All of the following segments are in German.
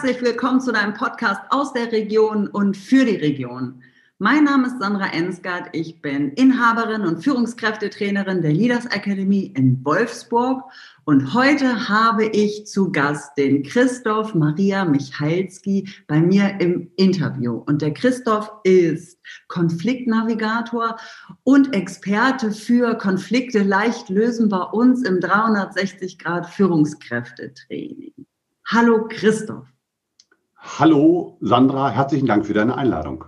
Herzlich willkommen zu deinem Podcast aus der Region und für die Region. Mein Name ist Sandra Ensgard. Ich bin Inhaberin und Führungskräftetrainerin der Leaders Academy in Wolfsburg. Und heute habe ich zu Gast den Christoph Maria Michalski bei mir im Interview. Und der Christoph ist Konfliktnavigator und Experte für Konflikte leicht lösen bei uns im 360 Grad Führungskräftetraining. Hallo Christoph. Hallo Sandra, herzlichen Dank für deine Einladung.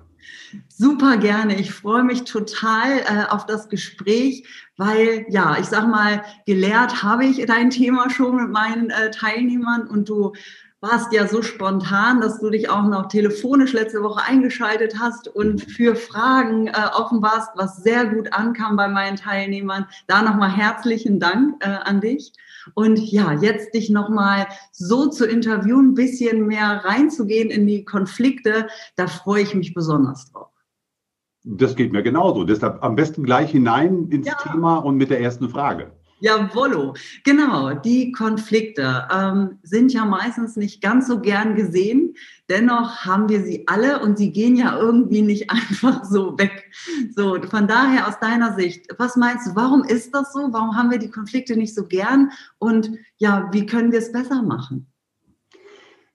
Super gerne. Ich freue mich total äh, auf das Gespräch, weil ja, ich sag mal, gelehrt habe ich dein Thema schon mit meinen äh, Teilnehmern und du warst ja so spontan, dass du dich auch noch telefonisch letzte Woche eingeschaltet hast und für Fragen äh, offen warst, was sehr gut ankam bei meinen Teilnehmern. Da nochmal herzlichen Dank äh, an dich. Und ja, jetzt dich nochmal so zu interviewen, ein bisschen mehr reinzugehen in die Konflikte, da freue ich mich besonders drauf. Das geht mir genauso. Deshalb am besten gleich hinein ins ja. Thema und mit der ersten Frage. Jawollo, genau. Die Konflikte ähm, sind ja meistens nicht ganz so gern gesehen. Dennoch haben wir sie alle und sie gehen ja irgendwie nicht einfach so weg. So, von daher aus deiner Sicht, was meinst du, warum ist das so? Warum haben wir die Konflikte nicht so gern? Und ja, wie können wir es besser machen?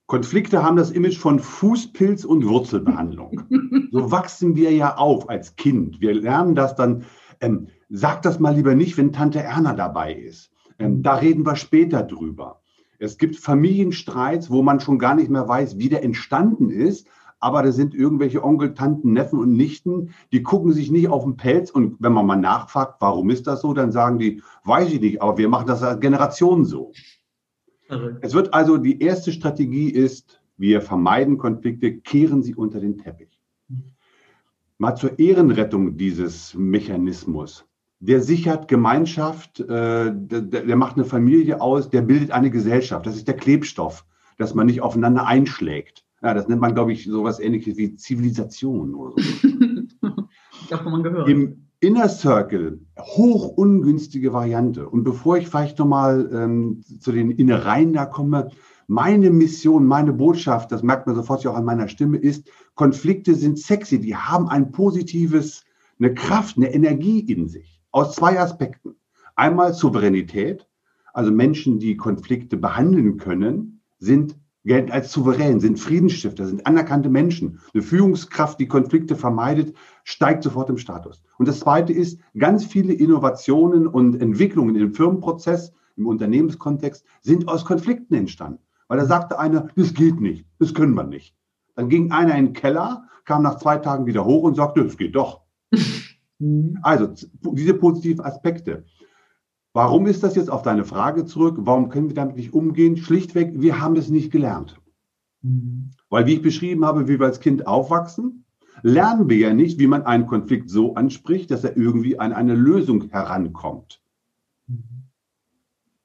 Konflikte haben das Image von Fußpilz und Wurzelbehandlung. so wachsen wir ja auf als Kind. Wir lernen das dann. Ähm, sag das mal lieber nicht, wenn Tante Erna dabei ist. Ähm, da reden wir später drüber. Es gibt Familienstreits, wo man schon gar nicht mehr weiß, wie der entstanden ist. Aber da sind irgendwelche Onkel, Tanten, Neffen und Nichten, die gucken sich nicht auf den Pelz. Und wenn man mal nachfragt, warum ist das so, dann sagen die, weiß ich nicht, aber wir machen das seit Generationen so. Verrückt. Es wird also, die erste Strategie ist, wir vermeiden Konflikte, kehren sie unter den Teppich. Mal zur Ehrenrettung dieses Mechanismus der sichert Gemeinschaft, äh, der, der, macht eine Familie aus, der bildet eine Gesellschaft. Das ist der Klebstoff, dass man nicht aufeinander einschlägt. Ja, das nennt man, glaube ich, sowas ähnliches wie Zivilisation oder so. das man gehört. Im Inner Circle, hoch ungünstige Variante. Und bevor ich vielleicht nochmal ähm, zu den Innereien da komme, meine Mission, meine Botschaft, das merkt man sofort auch an meiner Stimme, ist, Konflikte sind sexy, die haben ein positives, eine Kraft, eine Energie in sich. Aus zwei Aspekten. Einmal Souveränität, also Menschen, die Konflikte behandeln können, sind gelten als souverän, sind Friedensstifter, sind anerkannte Menschen. Eine Führungskraft, die Konflikte vermeidet, steigt sofort im Status. Und das Zweite ist, ganz viele Innovationen und Entwicklungen im Firmenprozess, im Unternehmenskontext sind aus Konflikten entstanden. Weil da sagte einer, das geht nicht, das können wir nicht. Dann ging einer in den Keller, kam nach zwei Tagen wieder hoch und sagte, das geht doch. Mhm. Also diese positiven Aspekte. Warum ist das jetzt auf deine Frage zurück? Warum können wir damit nicht umgehen? Schlichtweg, wir haben es nicht gelernt. Mhm. Weil, wie ich beschrieben habe, wie wir als Kind aufwachsen, lernen wir ja nicht, wie man einen Konflikt so anspricht, dass er irgendwie an eine Lösung herankommt. Mhm.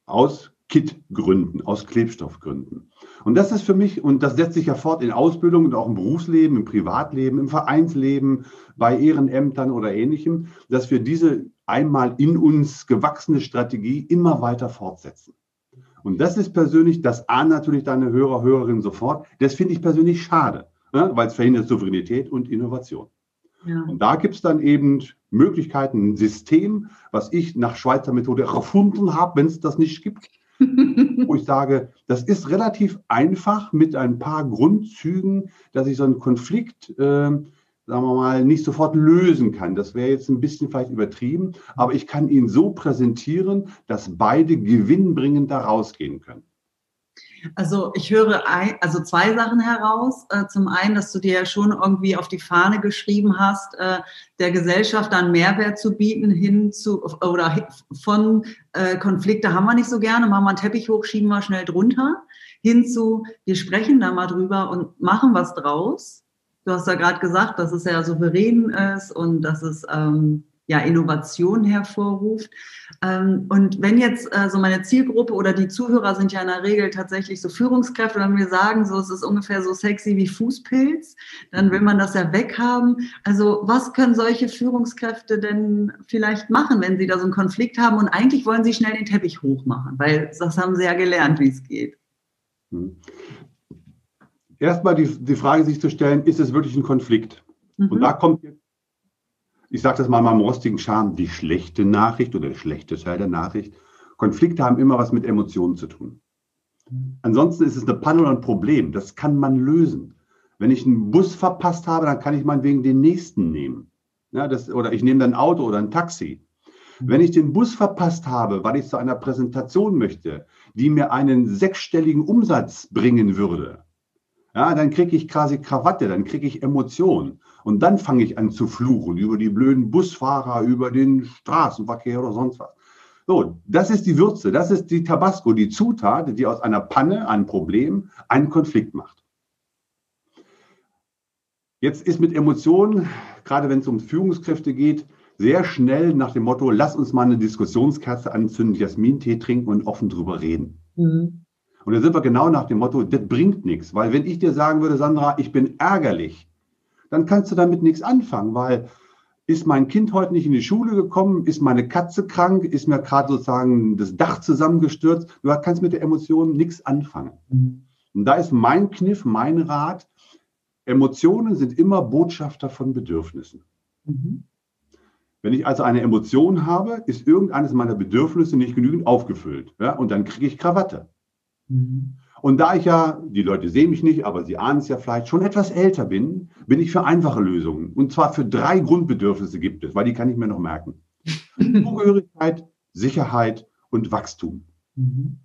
Aus Kit-Gründen, aus Klebstoffgründen. Und das ist für mich, und das setzt sich ja fort in Ausbildung und auch im Berufsleben, im Privatleben, im Vereinsleben, bei Ehrenämtern oder ähnlichem, dass wir diese einmal in uns gewachsene Strategie immer weiter fortsetzen. Und das ist persönlich, das ahnen natürlich deine Hörer, Hörerinnen sofort, das finde ich persönlich schade, ne? weil es verhindert Souveränität und Innovation. Ja. Und da gibt es dann eben Möglichkeiten, ein System, was ich nach Schweizer Methode erfunden habe, wenn es das nicht gibt, wo ich sage, das ist relativ einfach mit ein paar Grundzügen, dass ich so einen Konflikt, äh, sagen wir mal, nicht sofort lösen kann. Das wäre jetzt ein bisschen vielleicht übertrieben, aber ich kann ihn so präsentieren, dass beide gewinnbringend da rausgehen können. Also ich höre ein, also zwei Sachen heraus. Äh, zum einen, dass du dir ja schon irgendwie auf die Fahne geschrieben hast, äh, der Gesellschaft dann Mehrwert zu bieten hin zu oder von äh, Konflikte haben wir nicht so gerne, machen wir einen Teppich hoch, schieben wir schnell drunter, hin zu, wir sprechen da mal drüber und machen was draus. Du hast ja gerade gesagt, dass es ja souverän ist und dass es ähm, ja, Innovation hervorruft. Ähm, und wenn jetzt äh, so meine Zielgruppe oder die Zuhörer sind ja in der Regel tatsächlich so Führungskräfte, wenn wir sagen, so es ist ungefähr so sexy wie Fußpilz, dann will man das ja weghaben. Also was können solche Führungskräfte denn vielleicht machen, wenn sie da so einen Konflikt haben und eigentlich wollen sie schnell den Teppich hochmachen, weil das haben sie ja gelernt, wie es geht. Hm erstmal die, die Frage sich zu stellen, ist es wirklich ein Konflikt? Mhm. Und da kommt jetzt, ich sage das mal in meinem rostigen Charme, die schlechte Nachricht oder der schlechte Teil der Nachricht. Konflikte haben immer was mit Emotionen zu tun. Ansonsten ist es eine Panne oder ein Problem. Das kann man lösen. Wenn ich einen Bus verpasst habe, dann kann ich meinetwegen den nächsten nehmen. Ja, das, oder ich nehme dann ein Auto oder ein Taxi. Wenn ich den Bus verpasst habe, weil ich zu einer Präsentation möchte, die mir einen sechsstelligen Umsatz bringen würde, ja, dann kriege ich quasi Krawatte, dann kriege ich Emotionen. Und dann fange ich an zu fluchen über die blöden Busfahrer, über den Straßenverkehr oder sonst was. So, das ist die Würze, das ist die Tabasco, die Zutat, die aus einer Panne, einem Problem, einen Konflikt macht. Jetzt ist mit Emotionen, gerade wenn es um Führungskräfte geht, sehr schnell nach dem Motto, lass uns mal eine Diskussionskerze anzünden, Jasmin-Tee trinken und offen drüber reden. Mhm. Und da sind wir genau nach dem Motto, das bringt nichts. Weil wenn ich dir sagen würde, Sandra, ich bin ärgerlich, dann kannst du damit nichts anfangen, weil ist mein Kind heute nicht in die Schule gekommen, ist meine Katze krank, ist mir gerade sozusagen das Dach zusammengestürzt, du kannst mit der Emotion nichts anfangen. Und da ist mein Kniff, mein Rat, Emotionen sind immer Botschafter von Bedürfnissen. Mhm. Wenn ich also eine Emotion habe, ist irgendeines meiner Bedürfnisse nicht genügend aufgefüllt. Ja, und dann kriege ich Krawatte. Mhm. Und da ich ja, die Leute sehen mich nicht, aber sie ahnen es ja vielleicht, schon etwas älter bin, bin ich für einfache Lösungen. Und zwar für drei Grundbedürfnisse gibt es, weil die kann ich mir noch merken. Zugehörigkeit, Sicherheit und Wachstum. Mhm.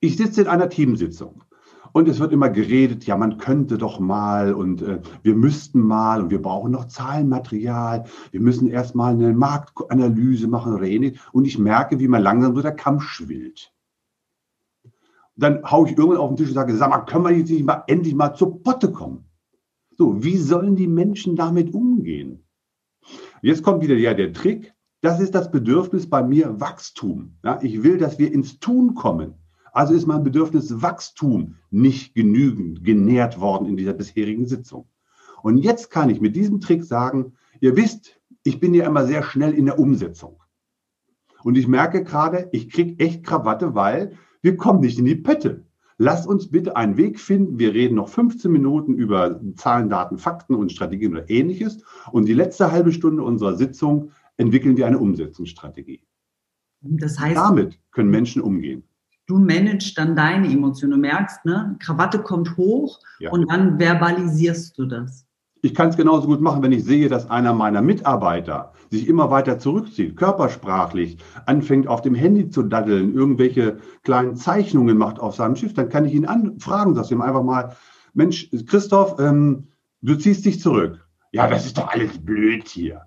Ich sitze in einer Teamsitzung und es wird immer geredet, ja, man könnte doch mal und äh, wir müssten mal und wir brauchen noch Zahlenmaterial. Wir müssen erstmal eine Marktanalyse machen oder ähnlich. Und ich merke, wie man langsam so der Kampf schwillt. Dann haue ich irgendwann auf den Tisch und sage, sag mal, können wir jetzt nicht mal endlich mal zur Potte kommen? So, wie sollen die Menschen damit umgehen? Jetzt kommt wieder ja der Trick. Das ist das Bedürfnis bei mir Wachstum. Ja, ich will, dass wir ins Tun kommen. Also ist mein Bedürfnis Wachstum nicht genügend genährt worden in dieser bisherigen Sitzung. Und jetzt kann ich mit diesem Trick sagen, ihr wisst, ich bin ja immer sehr schnell in der Umsetzung. Und ich merke gerade, ich kriege echt Krawatte, weil wir kommen nicht in die Pötte. Lasst uns bitte einen Weg finden. Wir reden noch 15 Minuten über Zahlen, Daten, Fakten und Strategien oder ähnliches. Und die letzte halbe Stunde unserer Sitzung entwickeln wir eine Umsetzungsstrategie. Das heißt, damit können Menschen umgehen du managst dann deine Emotionen. Du merkst, ne, Krawatte kommt hoch ja. und dann verbalisierst du das. Ich kann es genauso gut machen, wenn ich sehe, dass einer meiner Mitarbeiter sich immer weiter zurückzieht, körpersprachlich, anfängt auf dem Handy zu daddeln, irgendwelche kleinen Zeichnungen macht auf seinem Schiff, dann kann ich ihn anfragen, dass ihm einfach mal, Mensch, Christoph, ähm, du ziehst dich zurück. Ja, das ist doch alles blöd hier.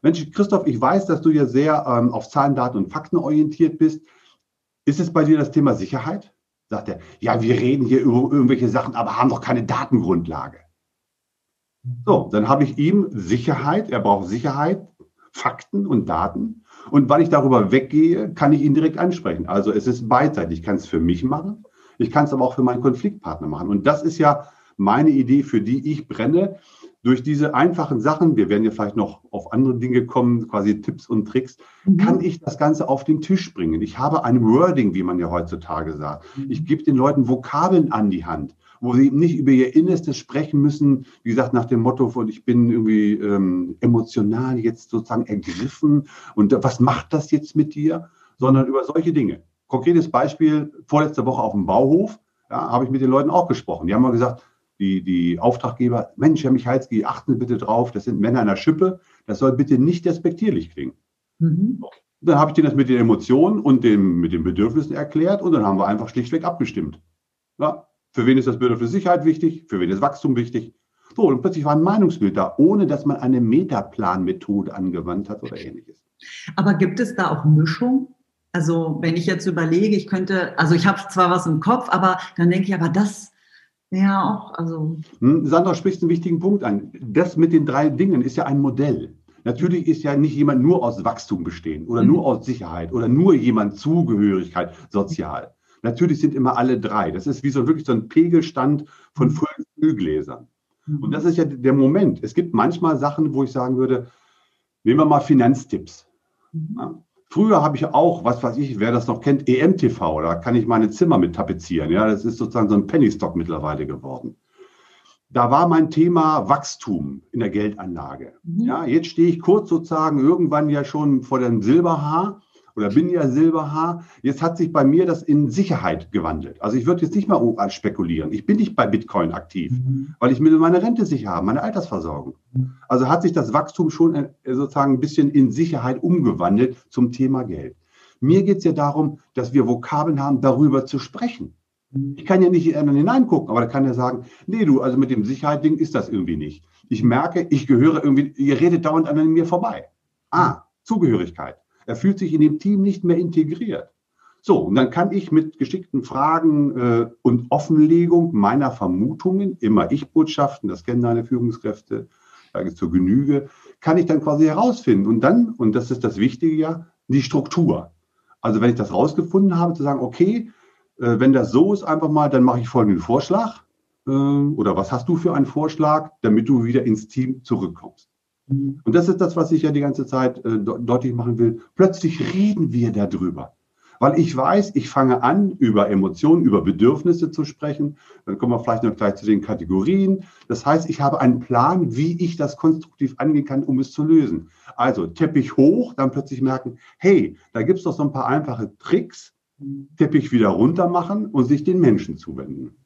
Mensch, Christoph, ich weiß, dass du ja sehr ähm, auf Zahlen, Daten und Fakten orientiert bist. Ist es bei dir das Thema Sicherheit? Sagt er, ja, wir reden hier über irgendwelche Sachen, aber haben doch keine Datengrundlage. So, dann habe ich ihm Sicherheit, er braucht Sicherheit, Fakten und Daten. Und weil ich darüber weggehe, kann ich ihn direkt ansprechen. Also es ist beidseitig. Ich kann es für mich machen, ich kann es aber auch für meinen Konfliktpartner machen. Und das ist ja meine Idee, für die ich brenne durch diese einfachen Sachen, wir werden ja vielleicht noch auf andere Dinge kommen, quasi Tipps und Tricks, mhm. kann ich das Ganze auf den Tisch bringen. Ich habe ein Wording, wie man ja heutzutage sagt. Mhm. Ich gebe den Leuten Vokabeln an die Hand, wo sie nicht über ihr Innerstes sprechen müssen, wie gesagt, nach dem Motto von ich bin irgendwie ähm, emotional jetzt sozusagen ergriffen und was macht das jetzt mit dir, sondern über solche Dinge. Konkretes Beispiel, vorletzte Woche auf dem Bauhof, ja, habe ich mit den Leuten auch gesprochen. Die haben mal gesagt, die, die Auftraggeber, Mensch, Herr Michalski, achten Sie bitte drauf, das sind Männer in der Schippe, das soll bitte nicht despektierlich klingen. Mhm. Okay. Dann habe ich denen das mit den Emotionen und dem, mit den Bedürfnissen erklärt und dann haben wir einfach schlichtweg abgestimmt. Ja, für wen ist das Bedürfnis Sicherheit wichtig? Für wen ist Wachstum wichtig? So, und plötzlich war ein Meinungsbild da, ohne dass man eine Metaplan-Methode angewandt hat oder ähnliches. Aber gibt es da auch Mischung? Also, wenn ich jetzt überlege, ich könnte, also ich habe zwar was im Kopf, aber dann denke ich, aber das, ja, auch. Also. Hm, Sandra spricht einen wichtigen Punkt an. Das mit den drei Dingen ist ja ein Modell. Natürlich ist ja nicht jemand nur aus Wachstum bestehen oder mhm. nur aus Sicherheit oder nur jemand Zugehörigkeit sozial. Natürlich sind immer alle drei. Das ist wie so wirklich so ein Pegelstand von mhm. Füllgläsern. Mhm. Und das ist ja der Moment. Es gibt manchmal Sachen, wo ich sagen würde, nehmen wir mal Finanztipps. Mhm. Ja, Früher habe ich auch, was weiß ich, wer das noch kennt, EMTV, da kann ich meine Zimmer mit tapezieren. Ja, das ist sozusagen so ein Pennystock mittlerweile geworden. da war mein Thema Wachstum in der Geldanlage. Mhm. Ja, jetzt stehe ich kurz sozusagen irgendwann ja schon vor dem Silberhaar oder bin ja Silberhaar. Jetzt hat sich bei mir das in Sicherheit gewandelt. Also ich würde jetzt nicht mal spekulieren. Ich bin nicht bei Bitcoin aktiv, mhm. weil ich will meine Rente sicher haben, meine Altersversorgung. Mhm. Also hat sich das Wachstum schon äh, sozusagen ein bisschen in Sicherheit umgewandelt zum Thema Geld. Mir geht es ja darum, dass wir Vokabeln haben, darüber zu sprechen. Ich kann ja nicht in einen hineingucken, aber da kann er sagen, nee, du, also mit dem Sicherheit-Ding ist das irgendwie nicht. Ich merke, ich gehöre irgendwie, ihr redet dauernd an mir vorbei. Ah, Zugehörigkeit. Er fühlt sich in dem Team nicht mehr integriert. So, und dann kann ich mit geschickten Fragen äh, und Offenlegung meiner Vermutungen, immer Ich-Botschaften, das kennen deine Führungskräfte, sage zur Genüge, kann ich dann quasi herausfinden. Und dann, und das ist das Wichtige ja, die Struktur. Also wenn ich das rausgefunden habe, zu sagen, okay, äh, wenn das so ist, einfach mal, dann mache ich folgenden Vorschlag. Äh, oder was hast du für einen Vorschlag, damit du wieder ins Team zurückkommst? Und das ist das, was ich ja die ganze Zeit äh, deutlich machen will. Plötzlich reden wir darüber. Weil ich weiß, ich fange an, über Emotionen, über Bedürfnisse zu sprechen. Dann kommen wir vielleicht noch gleich zu den Kategorien. Das heißt, ich habe einen Plan, wie ich das konstruktiv angehen kann, um es zu lösen. Also Teppich hoch, dann plötzlich merken, hey, da gibt es doch so ein paar einfache Tricks, Teppich wieder runter machen und sich den Menschen zuwenden.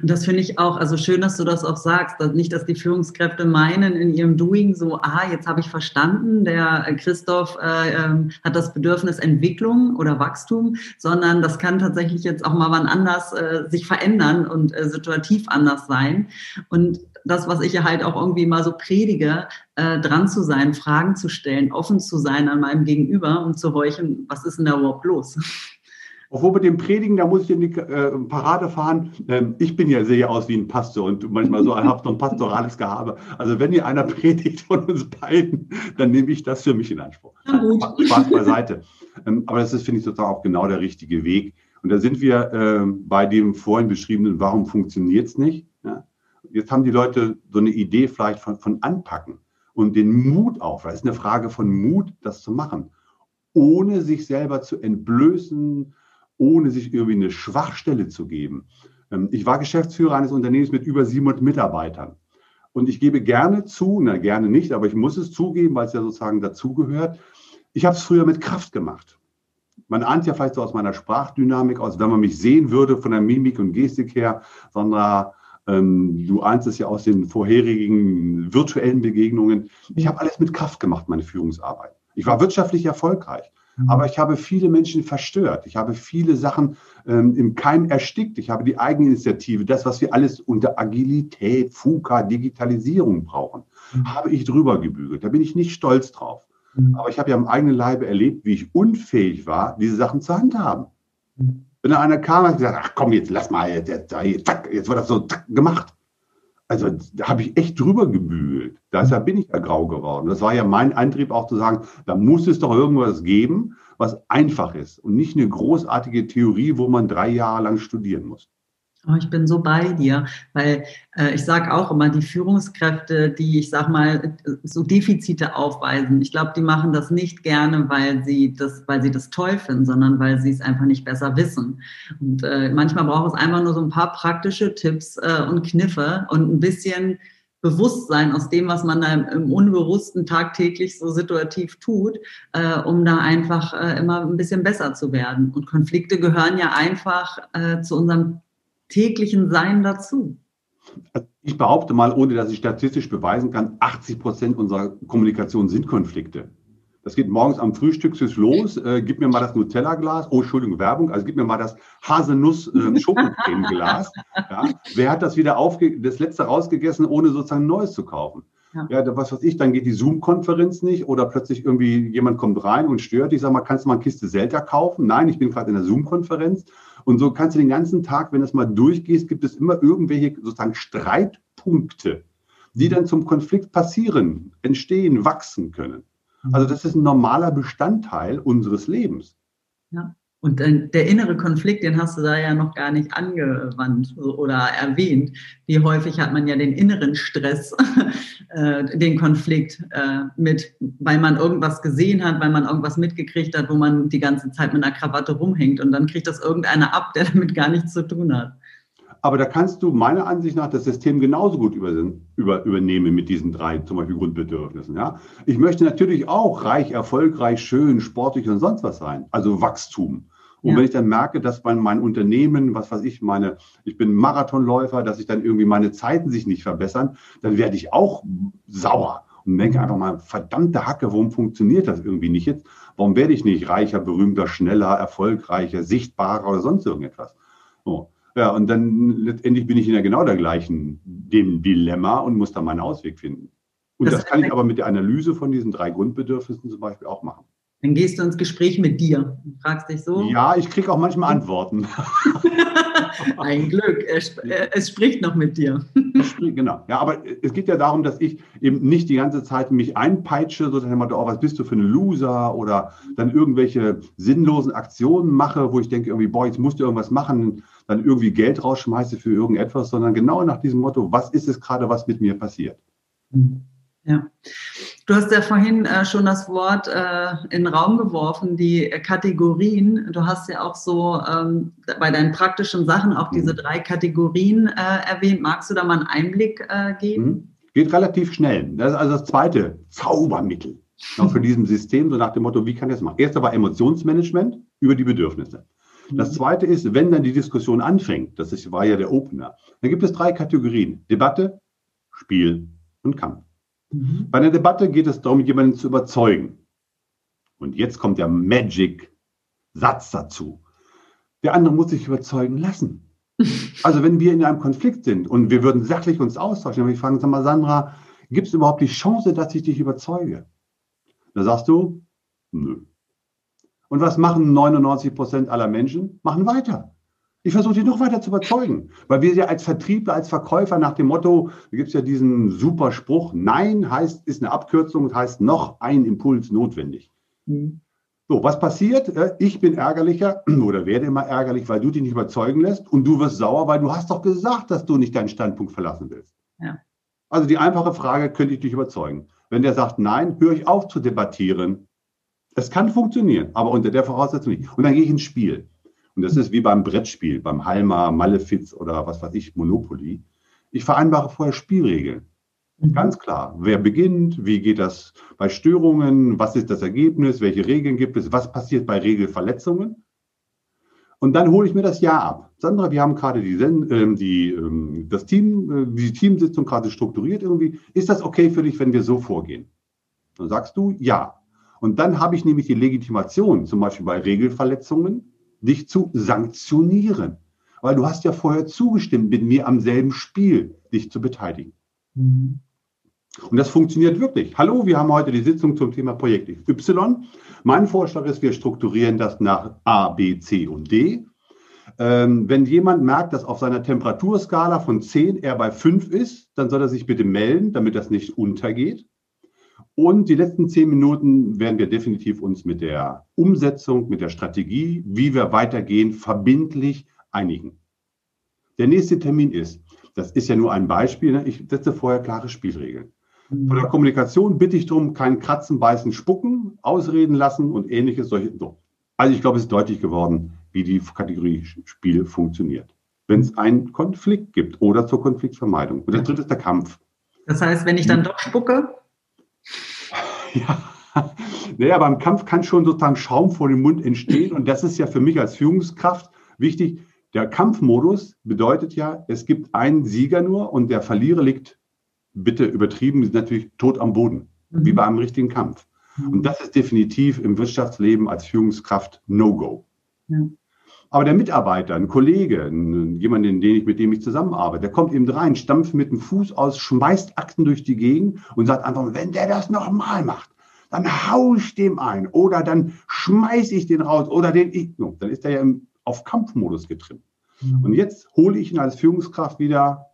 Und das finde ich auch, also schön, dass du das auch sagst, dass nicht, dass die Führungskräfte meinen in ihrem Doing so, ah, jetzt habe ich verstanden, der Christoph äh, äh, hat das Bedürfnis Entwicklung oder Wachstum, sondern das kann tatsächlich jetzt auch mal wann anders äh, sich verändern und äh, situativ anders sein. Und das, was ich ja halt auch irgendwie mal so predige, äh, dran zu sein, Fragen zu stellen, offen zu sein an meinem Gegenüber und zu horchen, was ist denn da überhaupt los? Obwohl mit dem Predigen, da muss ich in die äh, Parade fahren. Ähm, ich bin ja sehr aus wie ein Pastor und manchmal so habe so ein pastorales Gehabe. Also wenn ihr einer predigt von uns beiden, dann nehme ich das für mich in Anspruch. Spaß beiseite. Ähm, aber das ist, finde ich, sozusagen auch genau der richtige Weg. Und da sind wir äh, bei dem vorhin beschriebenen, warum funktioniert es nicht? Ja? Jetzt haben die Leute so eine Idee vielleicht von, von Anpacken und den Mut auf. Das ist eine Frage von Mut, das zu machen, ohne sich selber zu entblößen, ohne sich irgendwie eine Schwachstelle zu geben. Ähm, ich war Geschäftsführer eines Unternehmens mit über 700 Mitarbeitern. Und ich gebe gerne zu, na gerne nicht, aber ich muss es zugeben, weil es ja sozusagen dazugehört. Ich habe es früher mit Kraft gemacht. Man ahnt ja vielleicht so aus meiner Sprachdynamik aus, wenn man mich sehen würde von der Mimik und Gestik her, Sandra, ähm, du ahnst es ja aus den vorherigen virtuellen Begegnungen. Ich habe alles mit Kraft gemacht, meine Führungsarbeit. Ich war wirtschaftlich erfolgreich. Mhm. Aber ich habe viele Menschen verstört. Ich habe viele Sachen ähm, im Keim erstickt. Ich habe die Eigeninitiative, das, was wir alles unter Agilität, FUKA, Digitalisierung brauchen, mhm. habe ich drüber gebügelt. Da bin ich nicht stolz drauf. Mhm. Aber ich habe ja am eigenen Leibe erlebt, wie ich unfähig war, diese Sachen zu handhaben. Mhm. Wenn da einer kam, hat gesagt, ach komm, jetzt lass mal, jetzt, jetzt, jetzt wird das so gemacht. Also da habe ich echt drüber gebügelt. Deshalb bin ich ja grau geworden. Das war ja mein Antrieb auch zu sagen, da muss es doch irgendwas geben, was einfach ist und nicht eine großartige Theorie, wo man drei Jahre lang studieren muss. Oh, ich bin so bei dir, weil äh, ich sage auch immer, die Führungskräfte, die, ich sag mal, so Defizite aufweisen, ich glaube, die machen das nicht gerne, weil sie das, weil sie das toll finden, sondern weil sie es einfach nicht besser wissen. Und äh, manchmal braucht es einfach nur so ein paar praktische Tipps äh, und Kniffe und ein bisschen Bewusstsein aus dem, was man da im Unbewussten tagtäglich so situativ tut, äh, um da einfach äh, immer ein bisschen besser zu werden. Und Konflikte gehören ja einfach äh, zu unserem täglichen Sein dazu? Also ich behaupte mal, ohne dass ich statistisch beweisen kann, 80 Prozent unserer Kommunikation sind Konflikte. Das geht morgens am Frühstückstisch los. Äh, gib mir mal das Nutella-Glas. Oh, Entschuldigung, Werbung. Also gib mir mal das Haselnuss-Schokocreme-Glas. Äh, ja. Wer hat das wieder aufge das letzte rausgegessen, ohne sozusagen Neues zu kaufen? Ja. ja, was weiß ich, dann geht die Zoom-Konferenz nicht oder plötzlich irgendwie jemand kommt rein und stört. Ich sage mal, kannst du mal eine Kiste Zelda kaufen? Nein, ich bin gerade in der Zoom-Konferenz. Und so kannst du den ganzen Tag, wenn du es mal durchgehst, gibt es immer irgendwelche sozusagen Streitpunkte, die dann zum Konflikt passieren, entstehen, wachsen können. Also das ist ein normaler Bestandteil unseres Lebens. Ja. Und der innere Konflikt, den hast du da ja noch gar nicht angewandt oder erwähnt. Wie häufig hat man ja den inneren Stress, äh, den Konflikt äh, mit, weil man irgendwas gesehen hat, weil man irgendwas mitgekriegt hat, wo man die ganze Zeit mit einer Krawatte rumhängt und dann kriegt das irgendeiner ab, der damit gar nichts zu tun hat. Aber da kannst du meiner Ansicht nach das System genauso gut über, über, übernehmen mit diesen drei zum Beispiel Grundbedürfnissen. Ja? Ich möchte natürlich auch reich, erfolgreich, schön, sportlich und sonst was sein. Also Wachstum. Und ja. wenn ich dann merke, dass mein, mein Unternehmen, was weiß ich, meine, ich bin Marathonläufer, dass sich dann irgendwie meine Zeiten sich nicht verbessern, dann werde ich auch sauer und denke einfach mal, verdammte Hacke, warum funktioniert das irgendwie nicht jetzt? Warum werde ich nicht reicher, berühmter, schneller, erfolgreicher, sichtbarer oder sonst irgendetwas? So. Ja, und dann letztendlich bin ich in ja genau der gleichen dem Dilemma und muss da meinen Ausweg finden. Und das, das kann ich aber mit der Analyse von diesen drei Grundbedürfnissen zum Beispiel auch machen. Dann gehst du ins Gespräch mit dir und fragst dich so. Ja, ich kriege auch manchmal Antworten. Ein Glück, es, es spricht noch mit dir. genau. Ja, aber es geht ja darum, dass ich eben nicht die ganze Zeit mich einpeitsche, so dass ich oh, was bist du für ein Loser oder dann irgendwelche sinnlosen Aktionen mache, wo ich denke irgendwie, boah, jetzt musst du irgendwas machen, dann irgendwie Geld rausschmeiße für irgendetwas, sondern genau nach diesem Motto, was ist es gerade, was mit mir passiert? Mhm. Ja. Du hast ja vorhin äh, schon das Wort äh, in den Raum geworfen, die Kategorien. Du hast ja auch so ähm, bei deinen praktischen Sachen auch diese mhm. drei Kategorien äh, erwähnt. Magst du da mal einen Einblick geben? Mhm. Geht relativ schnell. Das ist also das zweite Zaubermittel für diesem System, so nach dem Motto, wie kann ich das machen? Erster war Emotionsmanagement über die Bedürfnisse. Das mhm. zweite ist, wenn dann die Diskussion anfängt, das war ja der Opener, dann gibt es drei Kategorien. Debatte, Spiel und Kampf. Mhm. Bei einer Debatte geht es darum, jemanden zu überzeugen. Und jetzt kommt der Magic-Satz dazu. Der andere muss sich überzeugen lassen. Also wenn wir in einem Konflikt sind und wir würden sachlich uns austauschen, dann ich fragen, sag mal, Sandra, gibt es überhaupt die Chance, dass ich dich überzeuge? Da sagst du, nö. Und was machen 99 Prozent aller Menschen? Machen weiter. Ich versuche dich noch weiter zu überzeugen, weil wir ja als Vertriebler, als Verkäufer nach dem Motto, da gibt es ja diesen super Spruch, Nein heißt, ist eine Abkürzung, heißt noch ein Impuls notwendig. Mhm. So, was passiert? Äh, ich bin ärgerlicher oder werde immer ärgerlich, weil du dich nicht überzeugen lässt und du wirst sauer, weil du hast doch gesagt, dass du nicht deinen Standpunkt verlassen willst. Ja. Also die einfache Frage, könnte ich dich überzeugen? Wenn der sagt Nein, höre ich auf zu debattieren. Es kann funktionieren, aber unter der Voraussetzung nicht. Und dann gehe ich ins Spiel. Und das ist wie beim Brettspiel, beim Halma, Malefiz oder was weiß ich, Monopoly. Ich vereinbare vorher Spielregeln. Mhm. Ganz klar. Wer beginnt? Wie geht das bei Störungen? Was ist das Ergebnis? Welche Regeln gibt es? Was passiert bei Regelverletzungen? Und dann hole ich mir das Ja ab. Sandra, wir haben gerade die, äh, die, äh, das Team, äh, die Teamsitzung gerade strukturiert irgendwie. Ist das okay für dich, wenn wir so vorgehen? Dann sagst du Ja. Und dann habe ich nämlich die Legitimation, zum Beispiel bei Regelverletzungen, dich zu sanktionieren. Weil du hast ja vorher zugestimmt, mit mir am selben Spiel dich zu beteiligen. Mhm. Und das funktioniert wirklich. Hallo, wir haben heute die Sitzung zum Thema Projekt Y. Mein Vorschlag ist, wir strukturieren das nach A, B, C und D. Ähm, wenn jemand merkt, dass auf seiner Temperaturskala von 10 er bei 5 ist, dann soll er sich bitte melden, damit das nicht untergeht. Und die letzten zehn Minuten werden wir definitiv uns mit der Umsetzung, mit der Strategie, wie wir weitergehen, verbindlich einigen. Der nächste Termin ist, das ist ja nur ein Beispiel, ne? ich setze vorher klare Spielregeln. Von der Kommunikation bitte ich darum, kein Kratzen, Beißen, Spucken, Ausreden lassen und ähnliches. Solche, so. Also ich glaube, es ist deutlich geworden, wie die Kategorie Spiel funktioniert. Wenn es einen Konflikt gibt oder zur Konfliktvermeidung. Und der dritte ist der Kampf. Das heißt, wenn ich dann doch spucke, Ja, naja, beim Kampf kann schon sozusagen Schaum vor dem Mund entstehen und das ist ja für mich als Führungskraft wichtig. Der Kampfmodus bedeutet ja, es gibt einen Sieger nur und der Verlierer liegt, bitte übertrieben, natürlich tot am Boden, mhm. wie bei einem richtigen Kampf. Mhm. Und das ist definitiv im Wirtschaftsleben als Führungskraft No-Go. Ja. Aber der Mitarbeiter, ein Kollege, ein, jemand, den ich, mit dem ich zusammenarbeite, der kommt eben rein, stampft mit dem Fuß aus, schmeißt Akten durch die Gegend und sagt einfach, wenn der das nochmal macht, dann hau ich dem ein oder dann schmeiß ich den raus oder den ich. Dann ist er ja im, auf Kampfmodus getrimmt. Mhm. Und jetzt hole ich ihn als Führungskraft wieder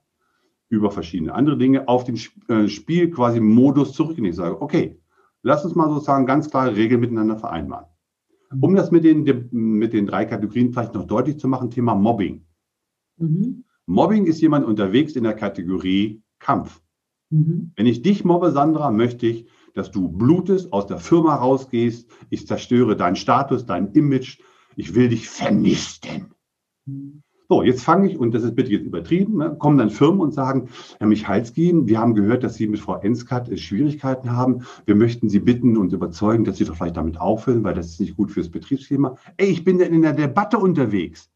über verschiedene andere Dinge auf den äh, Spiel quasi Modus zurück. Und ich sage, okay, lass uns mal sozusagen ganz klare Regeln miteinander vereinbaren. Um das mit den, mit den drei Kategorien vielleicht noch deutlich zu machen, Thema Mobbing. Mhm. Mobbing ist jemand unterwegs in der Kategorie Kampf. Mhm. Wenn ich dich mobbe, Sandra, möchte ich, dass du blutest, aus der Firma rausgehst. Ich zerstöre deinen Status, dein Image. Ich will dich vernichten. Mhm. So, jetzt fange ich, und das ist bitte jetzt übertrieben, ne, kommen dann Firmen und sagen, Herr Michalski, wir haben gehört, dass Sie mit Frau Enskat äh, Schwierigkeiten haben. Wir möchten Sie bitten und überzeugen, dass Sie doch vielleicht damit aufhören, weil das ist nicht gut fürs Betriebsklima. Ey, ich bin in der Debatte unterwegs.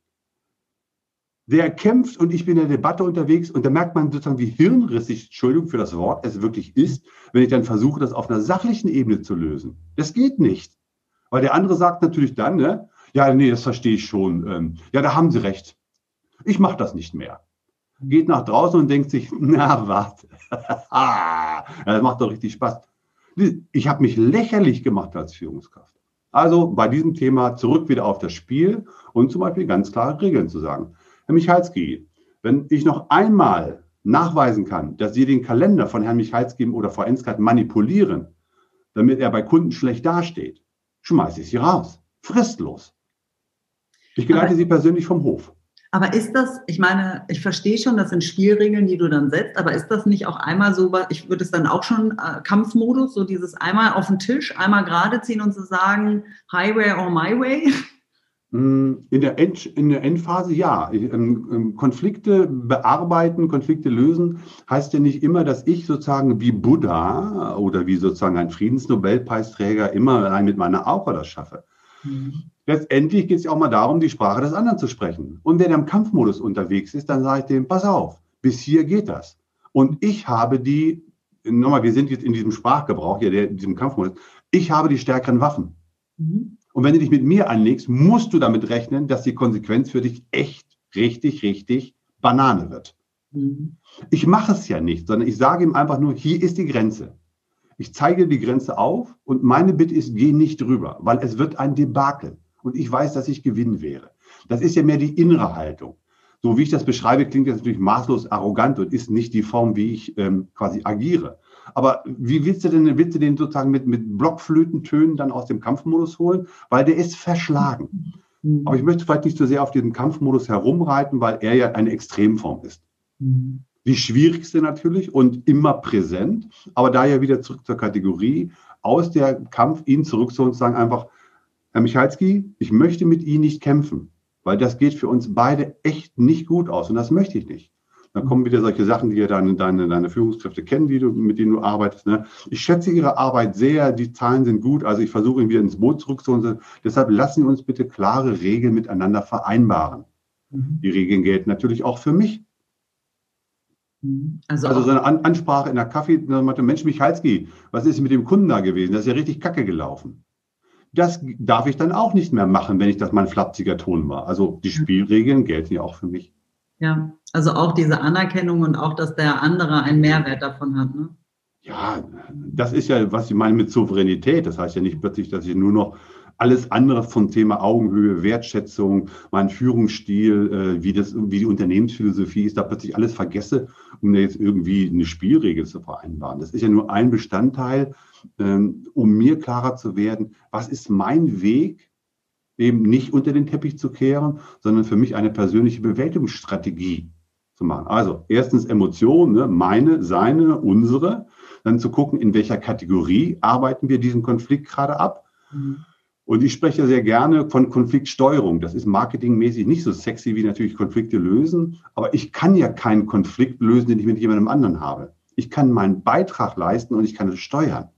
Der kämpft und ich bin in der Debatte unterwegs und da merkt man sozusagen, wie hirnrissig, Entschuldigung für das Wort, es wirklich ist, wenn ich dann versuche, das auf einer sachlichen Ebene zu lösen. Das geht nicht. Weil der andere sagt natürlich dann, ne, ja, nee, das verstehe ich schon. Ähm, ja, da haben Sie recht ich mache das nicht mehr. Geht nach draußen und denkt sich, na warte, das macht doch richtig Spaß. Ich habe mich lächerlich gemacht als Führungskraft. Also bei diesem Thema zurück wieder auf das Spiel und zum Beispiel ganz klare Regeln zu sagen. Herr Michalski, wenn ich noch einmal nachweisen kann, dass Sie den Kalender von Herrn Michalski oder Frau Enskat manipulieren, damit er bei Kunden schlecht dasteht, schmeiße ich Sie raus. Fristlos. Ich geleite aber, Sie persönlich vom Hof. Aber ist das, ich meine, ich verstehe schon, das sind Spielregeln, die du dann setzt, aber ist das nicht auch einmal so, ich würde es dann auch schon äh, Kampfmodus, so dieses einmal auf den Tisch, einmal gerade ziehen und zu sagen, Highway or My Way? Mm, in der, End, in der Endphase ja. Ähm, ähm, Konflikte bearbeiten, Konflikte lösen, heißt ja nicht immer, dass ich sozusagen wie Buddha oder wie sozusagen ein Friedensnobelpreisträger immer allein mit meiner Aura das schaffe. Mhm. Letztendlich geht es ja auch mal darum, die Sprache des anderen zu sprechen. Und wenn er im Kampfmodus unterwegs ist, dann sage ich dem, pass auf, bis hier geht das. Und ich habe die, nochmal, wir sind jetzt in diesem Sprachgebrauch hier, in diesem Kampfmodus, ich habe die stärkeren Waffen. Mhm. Und wenn du dich mit mir anlegst, musst du damit rechnen, dass die Konsequenz für dich echt, richtig, richtig Banane wird. Mhm. Ich mache es ja nicht, sondern ich sage ihm einfach nur, hier ist die Grenze. Ich zeige die Grenze auf und meine Bitte ist, geh nicht drüber, weil es wird ein Debakel und ich weiß, dass ich gewinnen wäre. Das ist ja mehr die innere Haltung. So wie ich das beschreibe, klingt das natürlich maßlos arrogant und ist nicht die Form, wie ich ähm, quasi agiere. Aber wie willst du denn, willst du den sozusagen mit, mit Blockflötentönen dann aus dem Kampfmodus holen? Weil der ist verschlagen. Mhm. Aber ich möchte vielleicht nicht so sehr auf diesen Kampfmodus herumreiten, weil er ja eine Extremform ist. Mhm. Die schwierigste natürlich und immer präsent. Aber da ja wieder zurück zur Kategorie, aus der Kampf ihn zurückzuholen und sagen einfach, Herr Michalski, ich möchte mit Ihnen nicht kämpfen, weil das geht für uns beide echt nicht gut aus und das möchte ich nicht. Dann kommen wieder solche Sachen, die ja deine, deine, deine Führungskräfte kennen, die du, mit denen du arbeitest. Ne? Ich schätze Ihre Arbeit sehr, die Zahlen sind gut, also ich versuche ihn wieder ins Boot zurückzuholen. Deshalb lassen Sie uns bitte klare Regeln miteinander vereinbaren. Mhm. Die Regeln gelten natürlich auch für mich. Mhm. Also, also so eine An Ansprache in der Kaffee, Mensch Michalski, was ist mit dem Kunden da gewesen? Das ist ja richtig kacke gelaufen. Das darf ich dann auch nicht mehr machen, wenn ich das mein flapsiger Ton war. Also die Spielregeln gelten ja auch für mich. Ja, also auch diese Anerkennung und auch, dass der andere einen Mehrwert davon hat. Ne? Ja, das ist ja, was ich meine mit Souveränität. Das heißt ja nicht plötzlich, dass ich nur noch alles andere vom Thema Augenhöhe, Wertschätzung, mein Führungsstil, äh, wie, das, wie die Unternehmensphilosophie ist, da plötzlich alles vergesse, um da jetzt irgendwie eine Spielregel zu vereinbaren. Das ist ja nur ein Bestandteil, ähm, um mir klarer zu werden, was ist mein Weg, eben nicht unter den Teppich zu kehren, sondern für mich eine persönliche Bewältigungsstrategie zu machen. Also erstens Emotionen, ne, meine, seine, unsere, dann zu gucken, in welcher Kategorie arbeiten wir diesen Konflikt gerade ab. Mhm. Und ich spreche sehr gerne von Konfliktsteuerung. Das ist marketingmäßig nicht so sexy wie natürlich Konflikte lösen. Aber ich kann ja keinen Konflikt lösen, den ich mit jemandem anderen habe. Ich kann meinen Beitrag leisten und ich kann es steuern.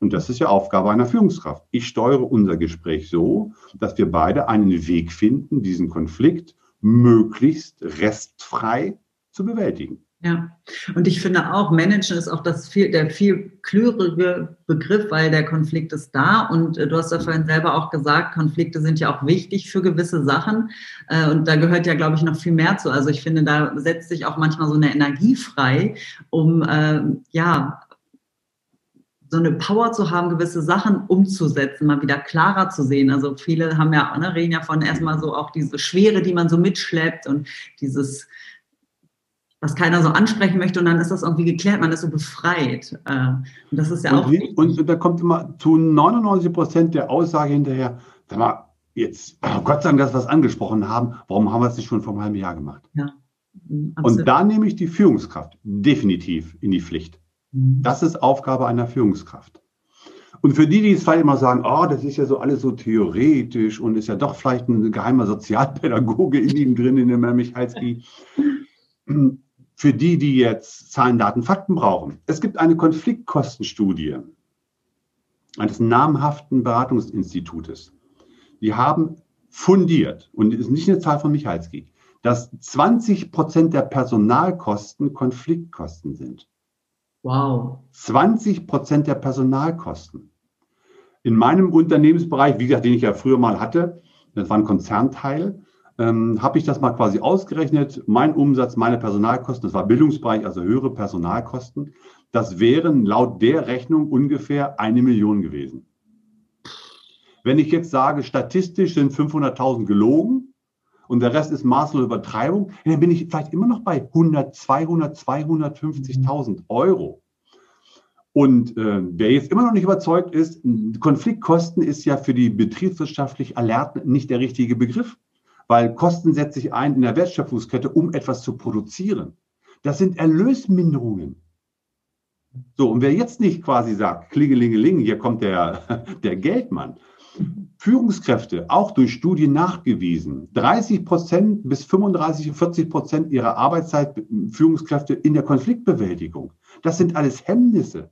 Und das ist ja Aufgabe einer Führungskraft. Ich steuere unser Gespräch so, dass wir beide einen Weg finden, diesen Konflikt möglichst restfrei zu bewältigen. Ja, und ich finde auch, Managen ist auch das viel, der viel klürige Begriff, weil der Konflikt ist da und äh, du hast ja vorhin selber auch gesagt, Konflikte sind ja auch wichtig für gewisse Sachen äh, und da gehört ja, glaube ich, noch viel mehr zu. Also ich finde, da setzt sich auch manchmal so eine Energie frei, um äh, ja so eine Power zu haben, gewisse Sachen umzusetzen, mal wieder klarer zu sehen. Also viele haben ja, ne, reden ja von erstmal so auch diese Schwere, die man so mitschleppt und dieses was keiner so ansprechen möchte und dann ist das irgendwie geklärt, man ist so befreit. Äh, und das ist ja und, auch. Und, und da kommt immer zu 99 Prozent der Aussage hinterher, sag mal, jetzt, oh Gott sei Dank, dass wir es angesprochen haben, warum haben wir es nicht schon vor einem halben Jahr gemacht? Ja. Absolut. Und da nehme ich die Führungskraft definitiv in die Pflicht. Das ist Aufgabe einer Führungskraft. Und für die, die es vielleicht immer sagen, oh, das ist ja so alles so theoretisch und ist ja doch vielleicht ein geheimer Sozialpädagoge in ihm drin, in dem Herrn Michalski. Für die, die jetzt Zahlen, Daten, Fakten brauchen. Es gibt eine Konfliktkostenstudie eines namhaften Beratungsinstitutes. Die haben fundiert, und es ist nicht eine Zahl von Michalski, dass 20 Prozent der Personalkosten Konfliktkosten sind. Wow. 20 Prozent der Personalkosten. In meinem Unternehmensbereich, wie gesagt, den ich ja früher mal hatte, das war ein Konzernteil, ähm, habe ich das mal quasi ausgerechnet. Mein Umsatz, meine Personalkosten, das war Bildungsbereich, also höhere Personalkosten, das wären laut der Rechnung ungefähr eine Million gewesen. Wenn ich jetzt sage, statistisch sind 500.000 gelogen und der Rest ist maßlose Übertreibung, dann bin ich vielleicht immer noch bei 100, 200, 250.000 Euro. Und äh, wer jetzt immer noch nicht überzeugt ist, Konfliktkosten ist ja für die betriebswirtschaftlich Alerten nicht der richtige Begriff, weil Kosten setzt sich ein in der Wertschöpfungskette, um etwas zu produzieren. Das sind Erlösminderungen. So, und wer jetzt nicht quasi sagt, klingelingeling, hier kommt der, der Geldmann, Führungskräfte, auch durch Studien nachgewiesen, 30 Prozent bis 35, 40 Prozent ihrer Arbeitszeit Führungskräfte in der Konfliktbewältigung. Das sind alles Hemmnisse.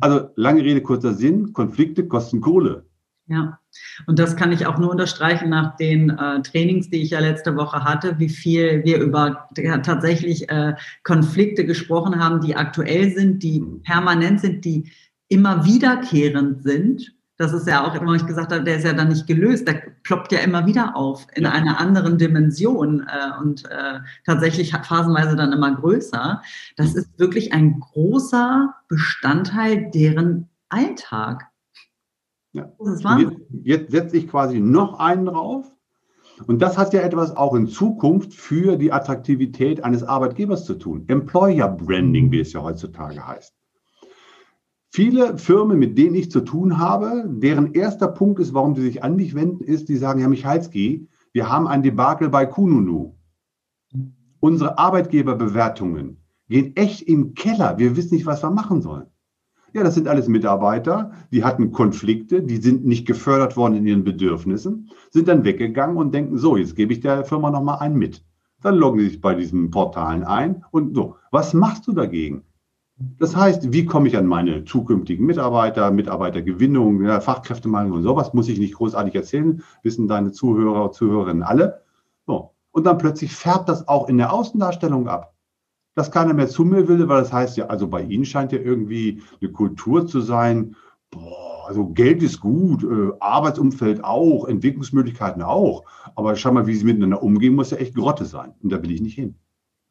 Also lange Rede, kurzer Sinn, Konflikte kosten Kohle. Ja, und das kann ich auch nur unterstreichen nach den äh, Trainings, die ich ja letzte Woche hatte, wie viel wir über ja, tatsächlich äh, Konflikte gesprochen haben, die aktuell sind, die permanent sind, die immer wiederkehrend sind das ist ja auch immer, ich gesagt habe, der ist ja dann nicht gelöst, der ploppt ja immer wieder auf in ja. einer anderen Dimension äh, und äh, tatsächlich phasenweise dann immer größer. Das ist wirklich ein großer Bestandteil deren Alltag. Ja. Das ist Jetzt, jetzt setze ich quasi noch einen drauf. Und das hat ja etwas auch in Zukunft für die Attraktivität eines Arbeitgebers zu tun. Employer Branding, wie es ja heutzutage heißt. Viele Firmen, mit denen ich zu tun habe, deren erster Punkt ist, warum sie sich an mich wenden, ist, die sagen, Herr Michalski, wir haben ein Debakel bei Kununu. Unsere Arbeitgeberbewertungen gehen echt im Keller. Wir wissen nicht, was wir machen sollen. Ja, das sind alles Mitarbeiter, die hatten Konflikte, die sind nicht gefördert worden in ihren Bedürfnissen, sind dann weggegangen und denken, so, jetzt gebe ich der Firma nochmal einen mit. Dann loggen sie sich bei diesen Portalen ein und so. Was machst du dagegen? Das heißt, wie komme ich an meine zukünftigen Mitarbeiter, Mitarbeitergewinnung, Fachkräftemangel und sowas, muss ich nicht großartig erzählen, wissen deine Zuhörer und Zuhörerinnen alle. So. Und dann plötzlich färbt das auch in der Außendarstellung ab. Dass keiner mehr zu mir will, weil das heißt ja, also bei Ihnen scheint ja irgendwie eine Kultur zu sein, boah, also Geld ist gut, äh, Arbeitsumfeld auch, Entwicklungsmöglichkeiten auch. Aber schau mal, wie Sie miteinander umgehen, muss ja echt Grotte sein. Und da will ich nicht hin.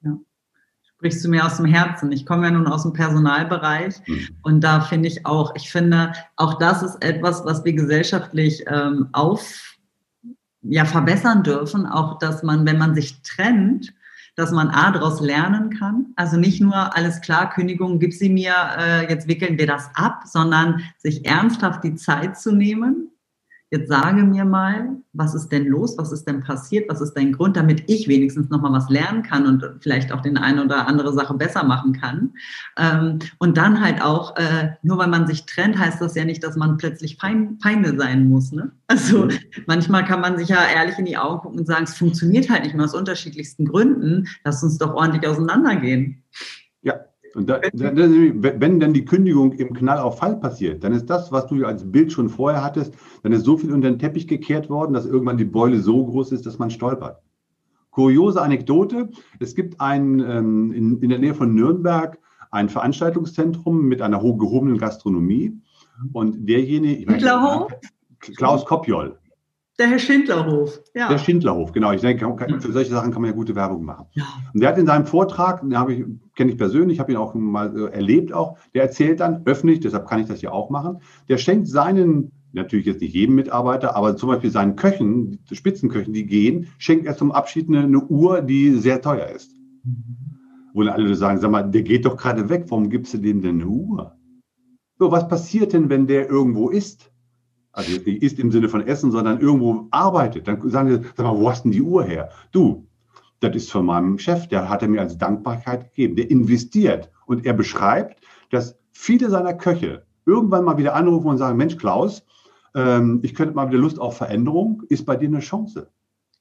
Ja sprichst du mir aus dem Herzen. Ich komme ja nun aus dem Personalbereich mhm. und da finde ich auch, ich finde, auch das ist etwas, was wir gesellschaftlich ähm, auf, ja, verbessern dürfen. Auch, dass man, wenn man sich trennt, dass man A, daraus lernen kann. Also nicht nur, alles klar, Kündigung, gib sie mir, äh, jetzt wickeln wir das ab, sondern sich ernsthaft die Zeit zu nehmen, jetzt sage mir mal, was ist denn los, was ist denn passiert, was ist dein Grund, damit ich wenigstens noch mal was lernen kann und vielleicht auch den eine oder andere Sache besser machen kann. Ähm, und dann halt auch, äh, nur weil man sich trennt, heißt das ja nicht, dass man plötzlich Feinde sein muss. Ne? Also mhm. manchmal kann man sich ja ehrlich in die Augen gucken und sagen, es funktioniert halt nicht mehr aus unterschiedlichsten Gründen. Lass uns doch ordentlich auseinandergehen. Ja, und da, wenn dann die Kündigung im Knall auf Fall passiert, dann ist das, was du als Bild schon vorher hattest, dann ist so viel unter den Teppich gekehrt worden, dass irgendwann die Beule so groß ist, dass man stolpert. Kuriose Anekdote, es gibt ein, ähm, in, in der Nähe von Nürnberg ein Veranstaltungszentrum mit einer gehobenen Gastronomie. Und derjenige, ich meine, Klaus Kopjol, der Herr Schindlerhof, ja. Der Schindlerhof, genau. Ich denke, für solche Sachen kann man ja gute Werbung machen. Ja. Und der hat in seinem Vortrag, den habe ich, kenne ich persönlich, habe ihn auch mal äh, erlebt auch, der erzählt dann öffentlich, deshalb kann ich das ja auch machen, der schenkt seinen, natürlich jetzt nicht jedem Mitarbeiter, aber zum Beispiel seinen Köchen, Spitzenköchen, die gehen, schenkt er zum Abschied eine, eine Uhr, die sehr teuer ist. Wo dann alle sagen, sag mal, der geht doch gerade weg, warum gibst du dem denn eine Uhr? So, was passiert denn, wenn der irgendwo ist? Also nicht isst im Sinne von Essen, sondern irgendwo arbeitet, dann sagen sie, sag mal, wo hast denn die Uhr her? Du, das ist von meinem Chef, der hat er mir als Dankbarkeit gegeben, der investiert und er beschreibt, dass viele seiner Köche irgendwann mal wieder anrufen und sagen, Mensch, Klaus, ähm, ich könnte mal wieder Lust auf Veränderung, ist bei dir eine Chance.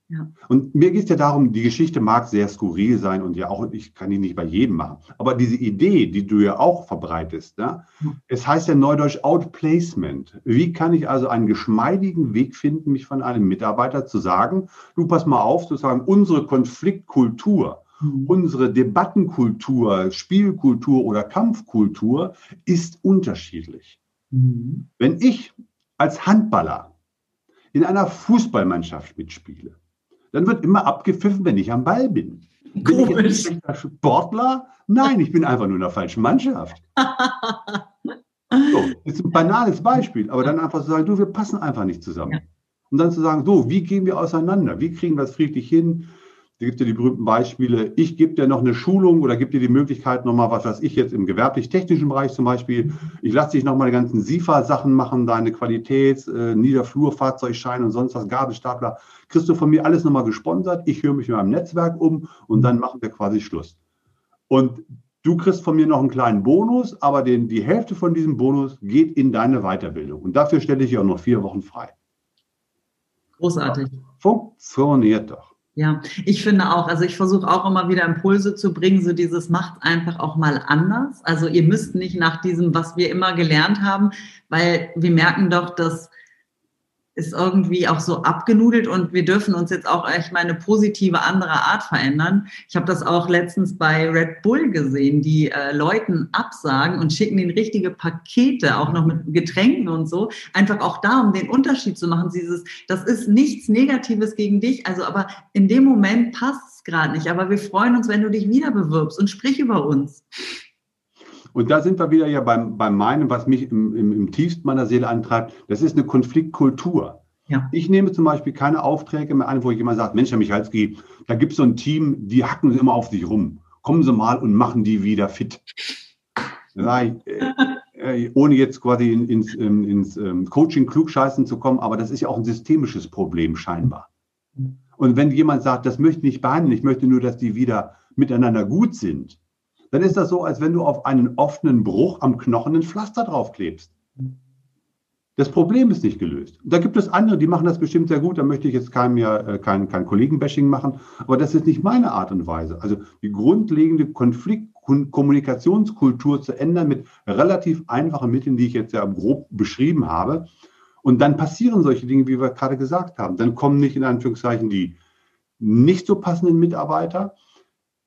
Ja. Und mir geht es ja darum, die Geschichte mag sehr skurril sein und ja auch, ich kann die nicht bei jedem machen. Aber diese Idee, die du ja auch verbreitest, ne? es heißt ja neudeutsch Outplacement. Wie kann ich also einen geschmeidigen Weg finden, mich von einem Mitarbeiter zu sagen, du pass mal auf, sozusagen unsere Konfliktkultur, mhm. unsere Debattenkultur, Spielkultur oder Kampfkultur ist unterschiedlich. Mhm. Wenn ich als Handballer in einer Fußballmannschaft mitspiele, dann wird immer abgepfiffen, wenn ich am Ball bin. Komisch. Bin ich ein Sportler? Nein, ich bin einfach nur in der falschen Mannschaft. so, das ist ein banales Beispiel, aber dann einfach zu sagen, du, wir passen einfach nicht zusammen. Ja. Und dann zu sagen, so, wie gehen wir auseinander? Wie kriegen wir das friedlich hin? Da gibt es ja die berühmten Beispiele. Ich gebe dir noch eine Schulung oder gebe dir die Möglichkeit, nochmal, was weiß ich jetzt im gewerblich-technischen Bereich zum Beispiel. Ich lasse dich nochmal die ganzen SIFA-Sachen machen, deine Qualitäts-, äh, Niederflurfahrzeugschein und sonst was, Gabelstapler. Kriegst du von mir alles nochmal gesponsert. Ich höre mich in meinem Netzwerk um und dann machen wir quasi Schluss. Und du kriegst von mir noch einen kleinen Bonus, aber den, die Hälfte von diesem Bonus geht in deine Weiterbildung. Und dafür stelle ich auch noch vier Wochen frei. Großartig. Funktioniert doch. Ja, ich finde auch, also ich versuche auch immer wieder Impulse zu bringen, so dieses macht einfach auch mal anders. Also ihr müsst nicht nach diesem, was wir immer gelernt haben, weil wir merken doch, dass ist irgendwie auch so abgenudelt und wir dürfen uns jetzt auch echt mal eine positive andere Art verändern. Ich habe das auch letztens bei Red Bull gesehen, die äh, Leuten absagen und schicken ihnen richtige Pakete, auch noch mit Getränken und so, einfach auch da, um den Unterschied zu machen. Dieses, das ist nichts Negatives gegen dich, also aber in dem Moment passt es gerade nicht. Aber wir freuen uns, wenn du dich wieder bewirbst und sprich über uns. Und da sind wir wieder ja beim, beim meinen, was mich im, im, im tiefsten meiner Seele antreibt. Das ist eine Konfliktkultur. Ja. Ich nehme zum Beispiel keine Aufträge mehr an, wo jemand sagt, Mensch, Herr Michalski, da gibt es so ein Team, die hacken immer auf dich rum. Kommen Sie mal und machen die wieder fit. Nein, äh, äh, ohne jetzt quasi in, ins, in, ins ähm, Coaching klugscheißen zu kommen, aber das ist ja auch ein systemisches Problem scheinbar. Und wenn jemand sagt, das möchte ich nicht behandeln, ich möchte nur, dass die wieder miteinander gut sind, dann ist das so, als wenn du auf einen offenen Bruch am Knochen ein Pflaster draufklebst. Das Problem ist nicht gelöst. Da gibt es andere, die machen das bestimmt sehr gut. Da möchte ich jetzt keinem ja äh, kein, kein Kollegenbashing machen. Aber das ist nicht meine Art und Weise. Also die grundlegende Konflikt-Kommunikationskultur zu ändern mit relativ einfachen Mitteln, die ich jetzt ja grob beschrieben habe. Und dann passieren solche Dinge, wie wir gerade gesagt haben. Dann kommen nicht in Anführungszeichen die nicht so passenden Mitarbeiter,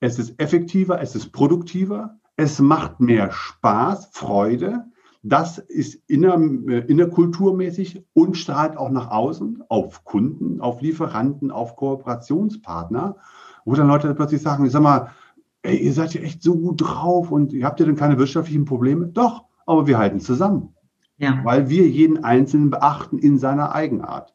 es ist effektiver, es ist produktiver, es macht mehr Spaß, Freude. Das ist inner, äh, innerkulturmäßig und strahlt auch nach außen auf Kunden, auf Lieferanten, auf Kooperationspartner, wo dann Leute plötzlich sagen, ich sag mal, ey, ihr seid ja echt so gut drauf und habt ihr denn keine wirtschaftlichen Probleme? Doch, aber wir halten zusammen. Ja. Weil wir jeden Einzelnen beachten in seiner Eigenart.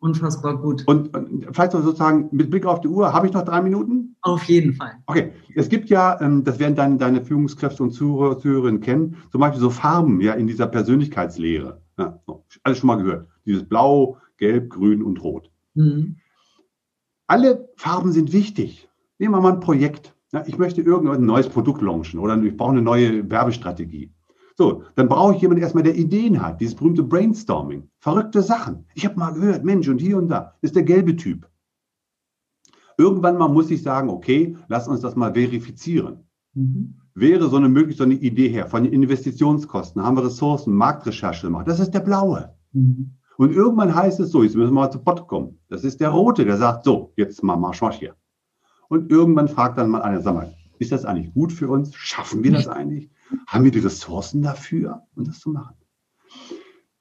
Unfassbar gut. Und, und vielleicht sozusagen mit Blick auf die Uhr, habe ich noch drei Minuten? Auf jeden Fall. Okay, es gibt ja, ähm, das werden deine, deine Führungskräfte und Zuhörer, Zuhörerinnen kennen, zum Beispiel so Farben ja in dieser Persönlichkeitslehre. Ja, alles schon mal gehört. Dieses Blau, Gelb, Grün und Rot. Mhm. Alle Farben sind wichtig. Nehmen wir mal ein Projekt. Ja, ich möchte irgendein neues Produkt launchen oder ich brauche eine neue Werbestrategie. So, dann brauche ich jemanden erstmal, der Ideen hat, dieses berühmte Brainstorming. Verrückte Sachen. Ich habe mal gehört, Mensch, und hier und da ist der gelbe Typ. Irgendwann mal muss ich sagen, okay, lass uns das mal verifizieren. Mhm. Wäre so eine möglich so eine Idee her, von den Investitionskosten, haben wir Ressourcen, Marktrecherche gemacht, das ist der blaue. Mhm. Und irgendwann heißt es so, jetzt müssen wir mal zu Pott kommen. Das ist der rote, der sagt, so, jetzt mal Marsch, Marsch hier. Und irgendwann fragt dann mal einer, sag mal, ist das eigentlich gut für uns? Schaffen wir das eigentlich? Haben wir die Ressourcen dafür, um das zu machen?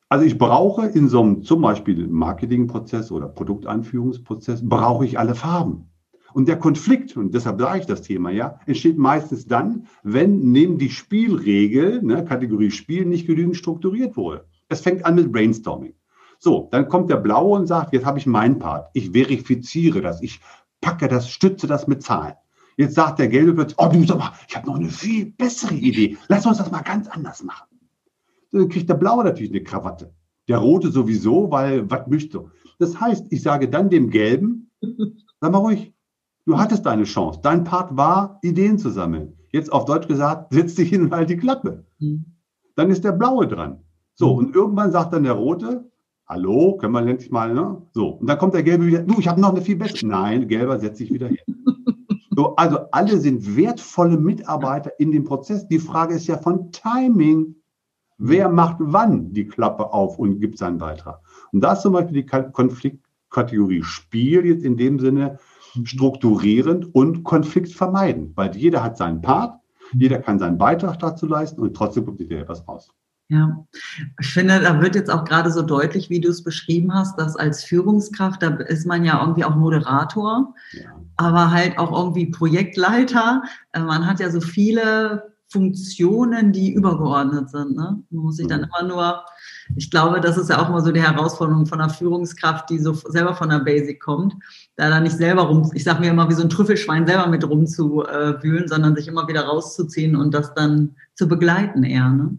Also ich brauche in so einem zum Beispiel Marketingprozess oder Produktanführungsprozess, brauche ich alle Farben. Und der Konflikt, und deshalb sage ich das Thema ja, entsteht meistens dann, wenn neben die Spielregel, ne, Kategorie Spiel, nicht genügend strukturiert wurde. Es fängt an mit Brainstorming. So, dann kommt der Blaue und sagt, jetzt habe ich meinen Part. Ich verifiziere das, ich packe das, stütze das mit Zahlen. Jetzt sagt der Gelbe plötzlich, oh du sag mal, ich habe noch eine viel bessere Idee. Lass uns das mal ganz anders machen. Dann kriegt der Blaue natürlich eine Krawatte. Der Rote sowieso, weil was möchte. Das heißt, ich sage dann dem Gelben, sag mal ruhig, du hattest deine Chance. Dein Part war, Ideen zu sammeln. Jetzt auf Deutsch gesagt, setz dich hin und halt die Klappe. Mhm. dann ist der blaue dran. So, und irgendwann sagt dann der rote, hallo, können wir endlich mal, ne? So, und dann kommt der gelbe wieder, du, ich habe noch eine viel bessere. Nein, gelber setzt sich wieder hin. So, also alle sind wertvolle Mitarbeiter in dem Prozess. Die Frage ist ja von Timing. Wer macht wann die Klappe auf und gibt seinen Beitrag? Und da ist zum Beispiel die Konfliktkategorie Spiel jetzt in dem Sinne strukturierend und Konflikt vermeiden, weil jeder hat seinen Part, jeder kann seinen Beitrag dazu leisten und trotzdem kommt hinterher etwas raus. Ja, ich finde, da wird jetzt auch gerade so deutlich, wie du es beschrieben hast, dass als Führungskraft, da ist man ja irgendwie auch Moderator, ja. aber halt auch irgendwie Projektleiter. Äh, man hat ja so viele Funktionen, die übergeordnet sind. Ne? Man muss sich dann mhm. immer nur, ich glaube, das ist ja auch immer so die Herausforderung von einer Führungskraft, die so selber von der Basic kommt, da dann nicht selber rum, ich sage mir immer, wie so ein Trüffelschwein selber mit rumzuwühlen, sondern sich immer wieder rauszuziehen und das dann zu begleiten eher. Ne?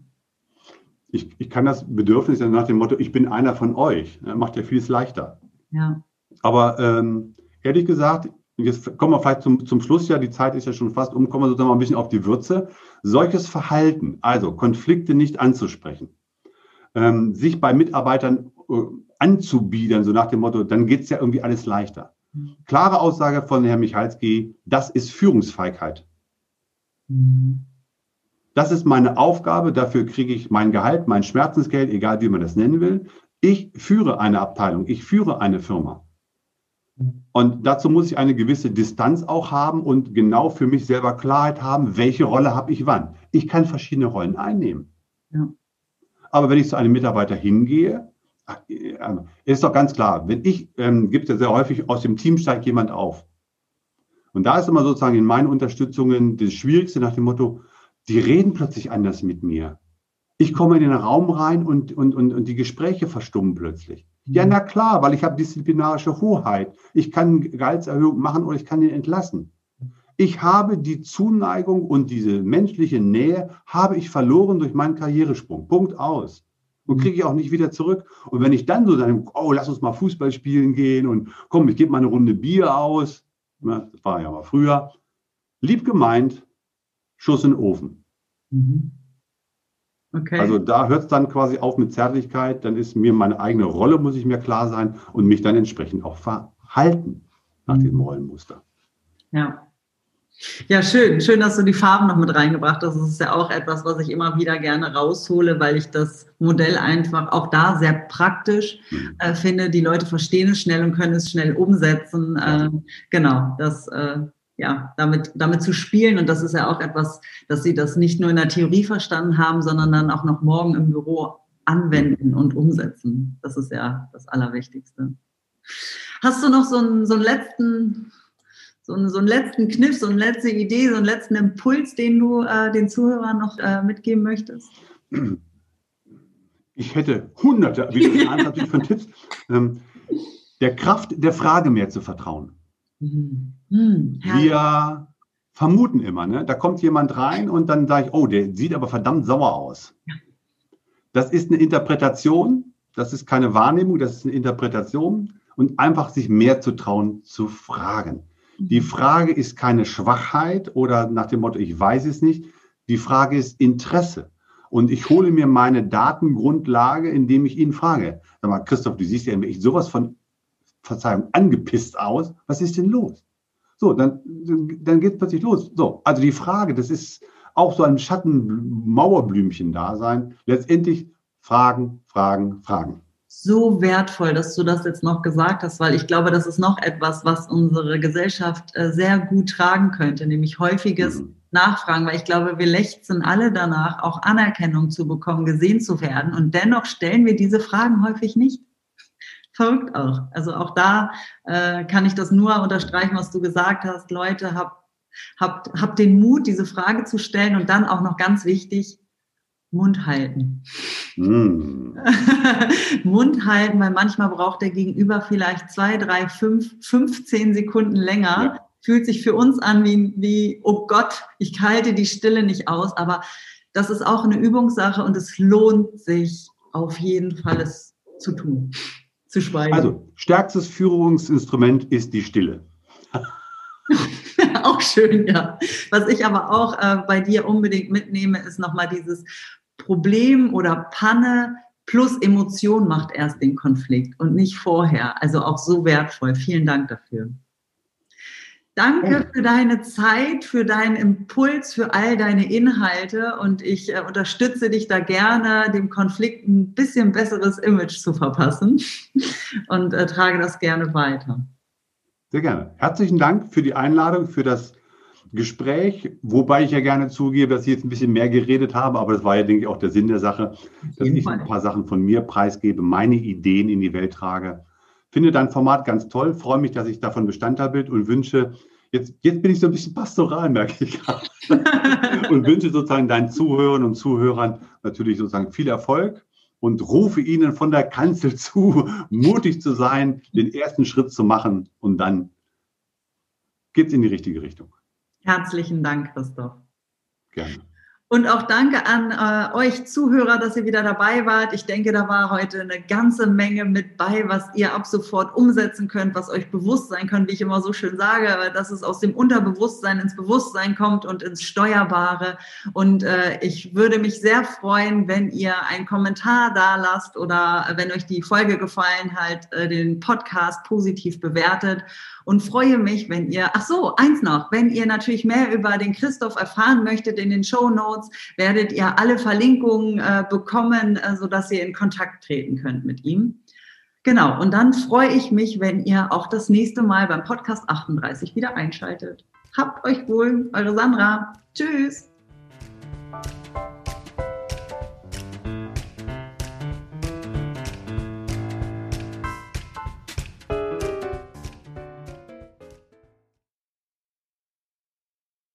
Ich, ich kann das Bedürfnis nach dem Motto, ich bin einer von euch, ne, macht ja vieles leichter. Ja. Aber ähm, ehrlich gesagt, jetzt kommen wir vielleicht zum, zum Schluss, ja, die Zeit ist ja schon fast um, kommen wir sozusagen mal ein bisschen auf die Würze. Solches Verhalten, also Konflikte nicht anzusprechen, ähm, sich bei Mitarbeitern äh, anzubiedern, so nach dem Motto, dann geht es ja irgendwie alles leichter. Mhm. Klare Aussage von Herrn Michalski, das ist Führungsfeigheit. Mhm. Das ist meine Aufgabe, dafür kriege ich mein Gehalt, mein Schmerzensgeld, egal wie man das nennen will. Ich führe eine Abteilung, ich führe eine Firma. Und dazu muss ich eine gewisse Distanz auch haben und genau für mich selber Klarheit haben, welche Rolle habe ich wann. Ich kann verschiedene Rollen einnehmen. Ja. Aber wenn ich zu einem Mitarbeiter hingehe, äh, ist doch ganz klar, wenn ich, ähm, gibt es ja sehr häufig, aus dem Team steigt jemand auf. Und da ist immer sozusagen in meinen Unterstützungen das Schwierigste nach dem Motto, die reden plötzlich anders mit mir. Ich komme in den Raum rein und, und, und, und die Gespräche verstummen plötzlich. Ja, na klar, weil ich habe disziplinarische Hoheit. Ich kann Gehaltserhöhung machen oder ich kann ihn entlassen. Ich habe die Zuneigung und diese menschliche Nähe habe ich verloren durch meinen Karrieresprung. Punkt aus. Und kriege ich auch nicht wieder zurück. Und wenn ich dann so sage, oh, lass uns mal Fußball spielen gehen und komm, ich gebe mal eine Runde Bier aus. Das war ja mal früher. Lieb gemeint, Schuss in den Ofen. Mhm. Okay. Also da hört es dann quasi auf mit Zärtlichkeit, dann ist mir meine eigene Rolle, muss ich mir klar sein und mich dann entsprechend auch verhalten nach mhm. diesem Rollenmuster. Ja. Ja, schön. Schön, dass du die Farben noch mit reingebracht hast. Das ist ja auch etwas, was ich immer wieder gerne raushole, weil ich das Modell einfach auch da sehr praktisch mhm. äh, finde. Die Leute verstehen es schnell und können es schnell umsetzen. Äh, genau, das äh, ja, damit, damit zu spielen. Und das ist ja auch etwas, dass sie das nicht nur in der Theorie verstanden haben, sondern dann auch noch morgen im Büro anwenden und umsetzen. Das ist ja das Allerwichtigste. Hast du noch so einen, so einen letzten, so einen, so einen letzten Kniff, so eine letzte Idee, so einen letzten Impuls, den du äh, den Zuhörern noch äh, mitgeben möchtest? Ich hätte hunderte, wie natürlich von Tipps, ähm, der Kraft der Frage mehr zu vertrauen. Mhm. Hm, wir vermuten immer, ne? da kommt jemand rein und dann sage ich, oh, der sieht aber verdammt sauer aus. Das ist eine Interpretation, das ist keine Wahrnehmung, das ist eine Interpretation und einfach sich mehr zu trauen, zu fragen. Die mhm. Frage ist keine Schwachheit oder nach dem Motto, ich weiß es nicht. Die Frage ist Interesse. Und ich hole mir meine Datengrundlage, indem ich ihn frage. Sag mal, Christoph, du siehst ja echt sowas von, Verzeihung, angepisst aus. Was ist denn los? So, dann, dann geht es plötzlich los. So, also die Frage, das ist auch so ein Schattenmauerblümchen-Dasein. Letztendlich Fragen, Fragen, Fragen. So wertvoll, dass du das jetzt noch gesagt hast, weil ich glaube, das ist noch etwas, was unsere Gesellschaft äh, sehr gut tragen könnte, nämlich häufiges mhm. Nachfragen, weil ich glaube, wir lechzen alle danach, auch Anerkennung zu bekommen, gesehen zu werden. Und dennoch stellen wir diese Fragen häufig nicht verrückt auch. Also auch da äh, kann ich das nur unterstreichen, was du gesagt hast. Leute, habt, habt, habt den Mut, diese Frage zu stellen und dann auch noch ganz wichtig, Mund halten. Mm. Mund halten, weil manchmal braucht der Gegenüber vielleicht zwei, drei, fünf, 15 Sekunden länger. Ja. Fühlt sich für uns an wie, wie, oh Gott, ich halte die Stille nicht aus. Aber das ist auch eine Übungssache und es lohnt sich auf jeden Fall, es zu tun zu schweigen. Also, stärkstes Führungsinstrument ist die Stille. auch schön, ja. Was ich aber auch äh, bei dir unbedingt mitnehme, ist nochmal dieses Problem oder Panne plus Emotion macht erst den Konflikt und nicht vorher. Also auch so wertvoll. Vielen Dank dafür. Danke für deine Zeit, für deinen Impuls, für all deine Inhalte und ich äh, unterstütze dich da gerne, dem Konflikt ein bisschen besseres Image zu verpassen und äh, trage das gerne weiter. Sehr gerne. Herzlichen Dank für die Einladung, für das Gespräch, wobei ich ja gerne zugebe, dass ich jetzt ein bisschen mehr geredet habe, aber das war ja, denke ich, auch der Sinn der Sache, dass ich ein paar Sachen von mir preisgebe, meine Ideen in die Welt trage. Finde dein Format ganz toll, freue mich, dass ich davon Bestandteil bin und wünsche Jetzt, jetzt bin ich so ein bisschen pastoral, merke ich gerade. und wünsche sozusagen deinen Zuhörern und Zuhörern natürlich sozusagen viel Erfolg und rufe ihnen von der Kanzel zu, mutig zu sein, den ersten Schritt zu machen und dann geht es in die richtige Richtung. Herzlichen Dank, Christoph. Gerne. Und auch danke an äh, euch Zuhörer, dass ihr wieder dabei wart. Ich denke, da war heute eine ganze Menge mit bei, was ihr ab sofort umsetzen könnt, was euch bewusst sein könnt, wie ich immer so schön sage, dass es aus dem Unterbewusstsein ins Bewusstsein kommt und ins Steuerbare. Und äh, ich würde mich sehr freuen, wenn ihr einen Kommentar da lasst oder wenn euch die Folge gefallen hat, äh, den Podcast positiv bewertet und freue mich, wenn ihr, ach so, eins noch, wenn ihr natürlich mehr über den Christoph erfahren möchtet in den Show Notes, werdet ihr alle Verlinkungen äh, bekommen, äh, sodass ihr in Kontakt treten könnt mit ihm. Genau, und dann freue ich mich, wenn ihr auch das nächste Mal beim Podcast 38 wieder einschaltet. Habt euch wohl, eure Sandra. Tschüss.